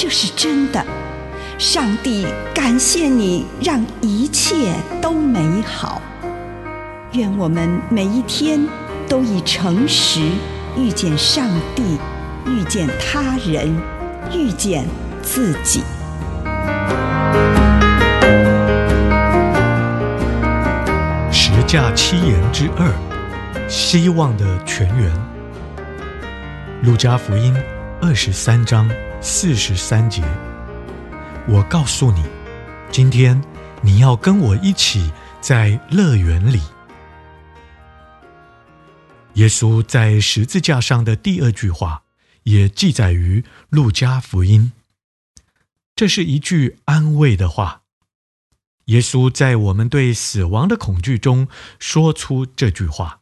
这是真的。上帝感谢你，让一切都美好。愿我们每一天都以诚实遇见上帝，遇见他人，遇见自己。十架七言之二：希望的泉源。路加福音二十三章四十三节。我告诉你，今天你要跟我一起在乐园里。耶稣在十字架上的第二句话，也记载于路加福音。这是一句安慰的话。耶稣在我们对死亡的恐惧中说出这句话。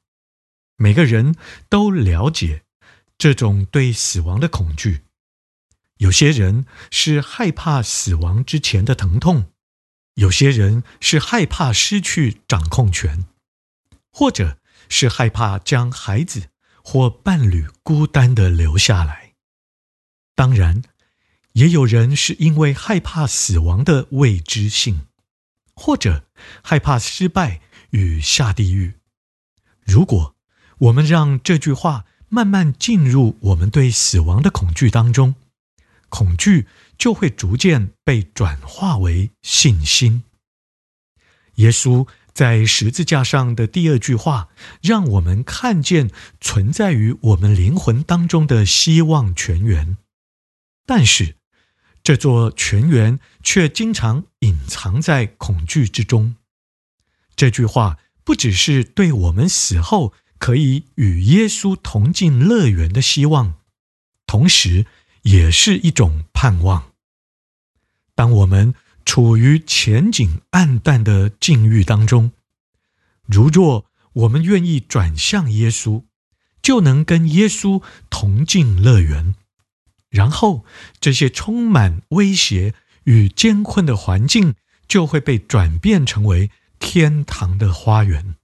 每个人都了解这种对死亡的恐惧。有些人是害怕死亡之前的疼痛，有些人是害怕失去掌控权，或者是害怕将孩子或伴侣孤单地留下来。当然，也有人是因为害怕死亡的未知性。或者害怕失败与下地狱。如果我们让这句话慢慢进入我们对死亡的恐惧当中，恐惧就会逐渐被转化为信心。耶稣在十字架上的第二句话，让我们看见存在于我们灵魂当中的希望泉源。但是，这座泉源却经常隐藏在恐惧之中。这句话不只是对我们死后可以与耶稣同进乐园的希望，同时也是一种盼望。当我们处于前景暗淡的境遇当中，如若我们愿意转向耶稣，就能跟耶稣同进乐园。然后，这些充满威胁与艰困的环境就会被转变成为天堂的花园，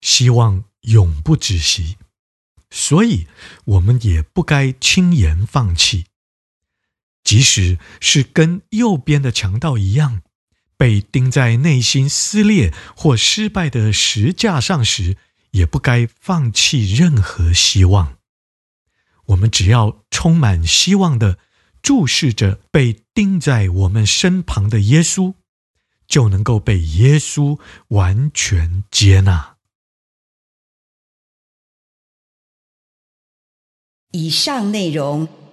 希望永不止息。所以，我们也不该轻言放弃，即使是跟右边的强盗一样，被钉在内心撕裂或失败的石架上时，也不该放弃任何希望。我们只要充满希望地注视着被钉在我们身旁的耶稣，就能够被耶稣完全接纳。以上内容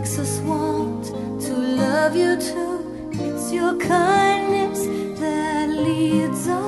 makes us want to love you too. It's your kindness that leads us.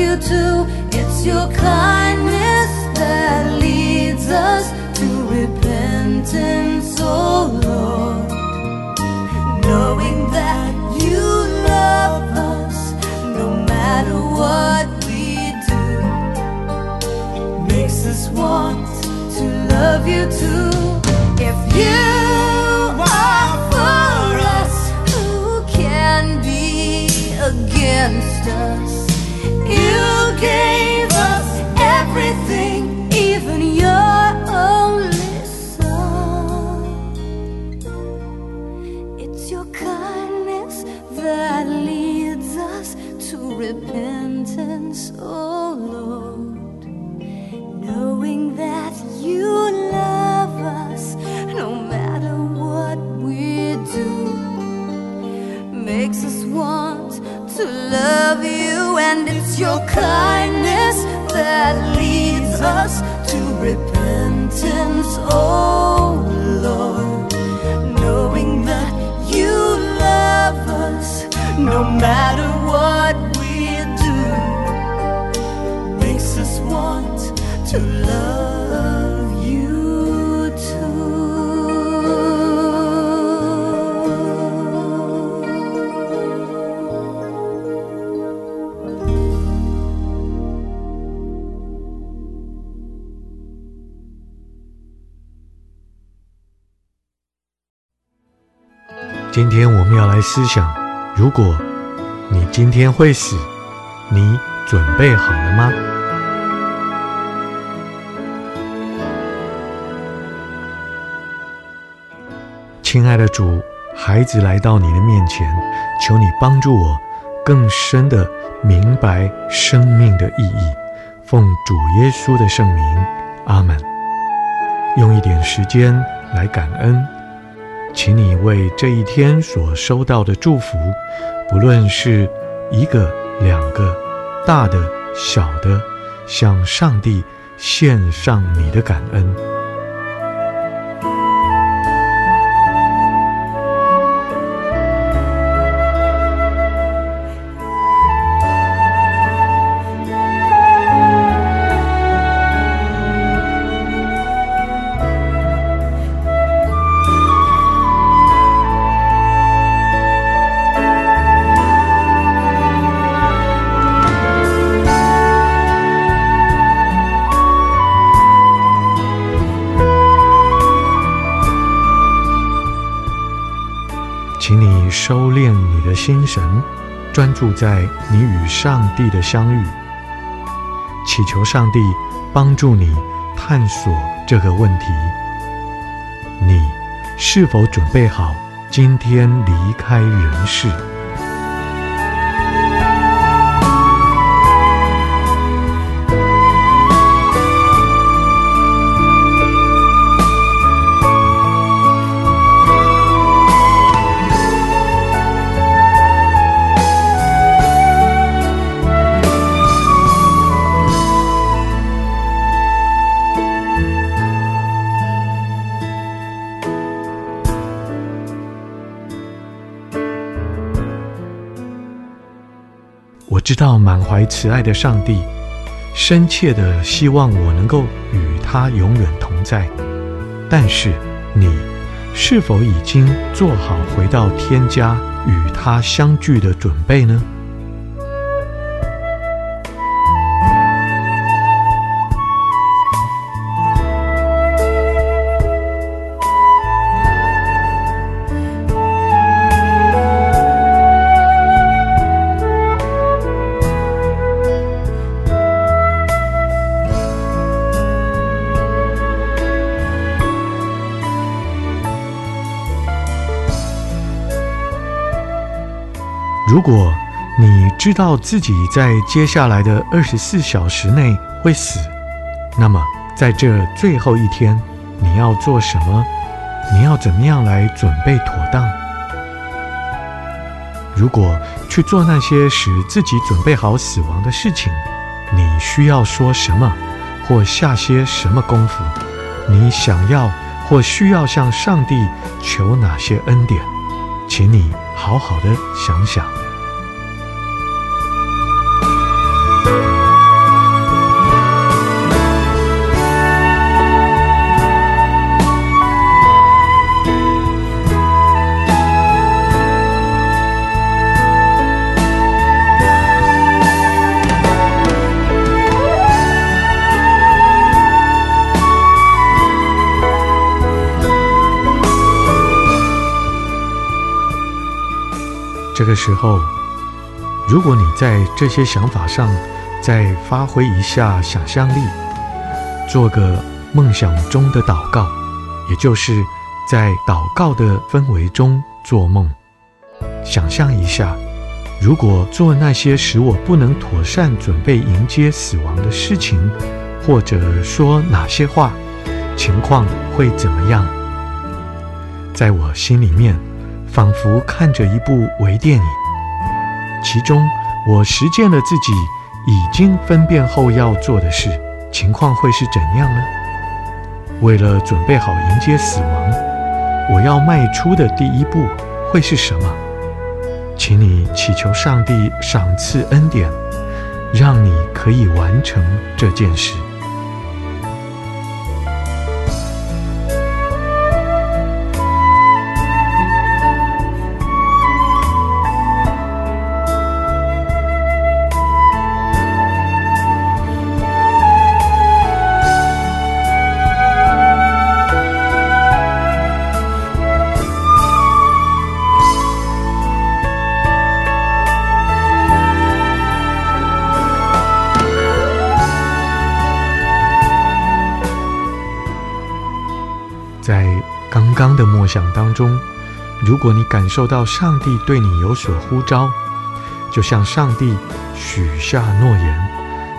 You too. It's your kindness that leads us to repentance, oh Lord, knowing that you love us no matter what we do, makes us want to love you too. If you are for us, who can be against us? To love you, and it's your kindness that leads us to repentance, oh Lord. Knowing that you love us no matter 今天我们要来思想：如果你今天会死，你准备好了吗？亲爱的主，孩子来到你的面前，求你帮助我更深的明白生命的意义。奉主耶稣的圣名，阿门。用一点时间来感恩，请你为这一天所收到的祝福，不论是一个、两个、大的、小的，向上帝献上你的感恩。收敛你的心神，专注在你与上帝的相遇，祈求上帝帮助你探索这个问题：你是否准备好今天离开人世？我知道满怀慈爱的上帝，深切的希望我能够与他永远同在。但是，你是否已经做好回到天家与他相聚的准备呢？如果你知道自己在接下来的二十四小时内会死，那么在这最后一天，你要做什么？你要怎么样来准备妥当？如果去做那些使自己准备好死亡的事情，你需要说什么，或下些什么功夫？你想要或需要向上帝求哪些恩典？请你好好的想想。这个时候，如果你在这些想法上再发挥一下想象力，做个梦想中的祷告，也就是在祷告的氛围中做梦，想象一下，如果做那些使我不能妥善准备迎接死亡的事情，或者说哪些话，情况会怎么样？在我心里面。仿佛看着一部微电影，其中我实践了自己已经分辨后要做的事，情况会是怎样呢？为了准备好迎接死亡，我要迈出的第一步会是什么？请你祈求上帝赏赐恩典，让你可以完成这件事。在刚刚的默想当中，如果你感受到上帝对你有所呼召，就向上帝许下诺言，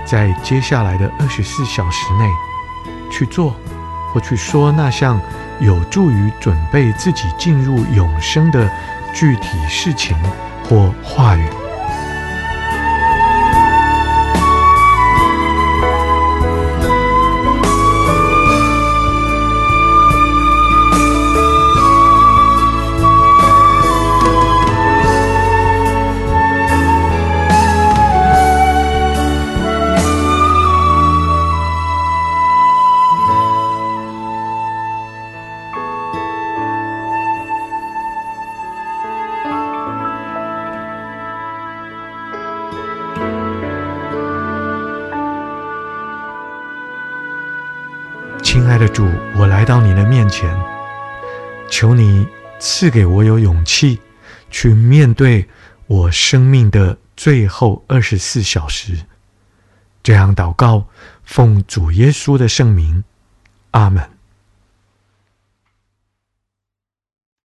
在接下来的二十四小时内去做或去说那项有助于准备自己进入永生的具体事情或话语。爱的主，我来到你的面前，求你赐给我有勇气去面对我生命的最后二十四小时。这样祷告，奉主耶稣的圣名，阿门。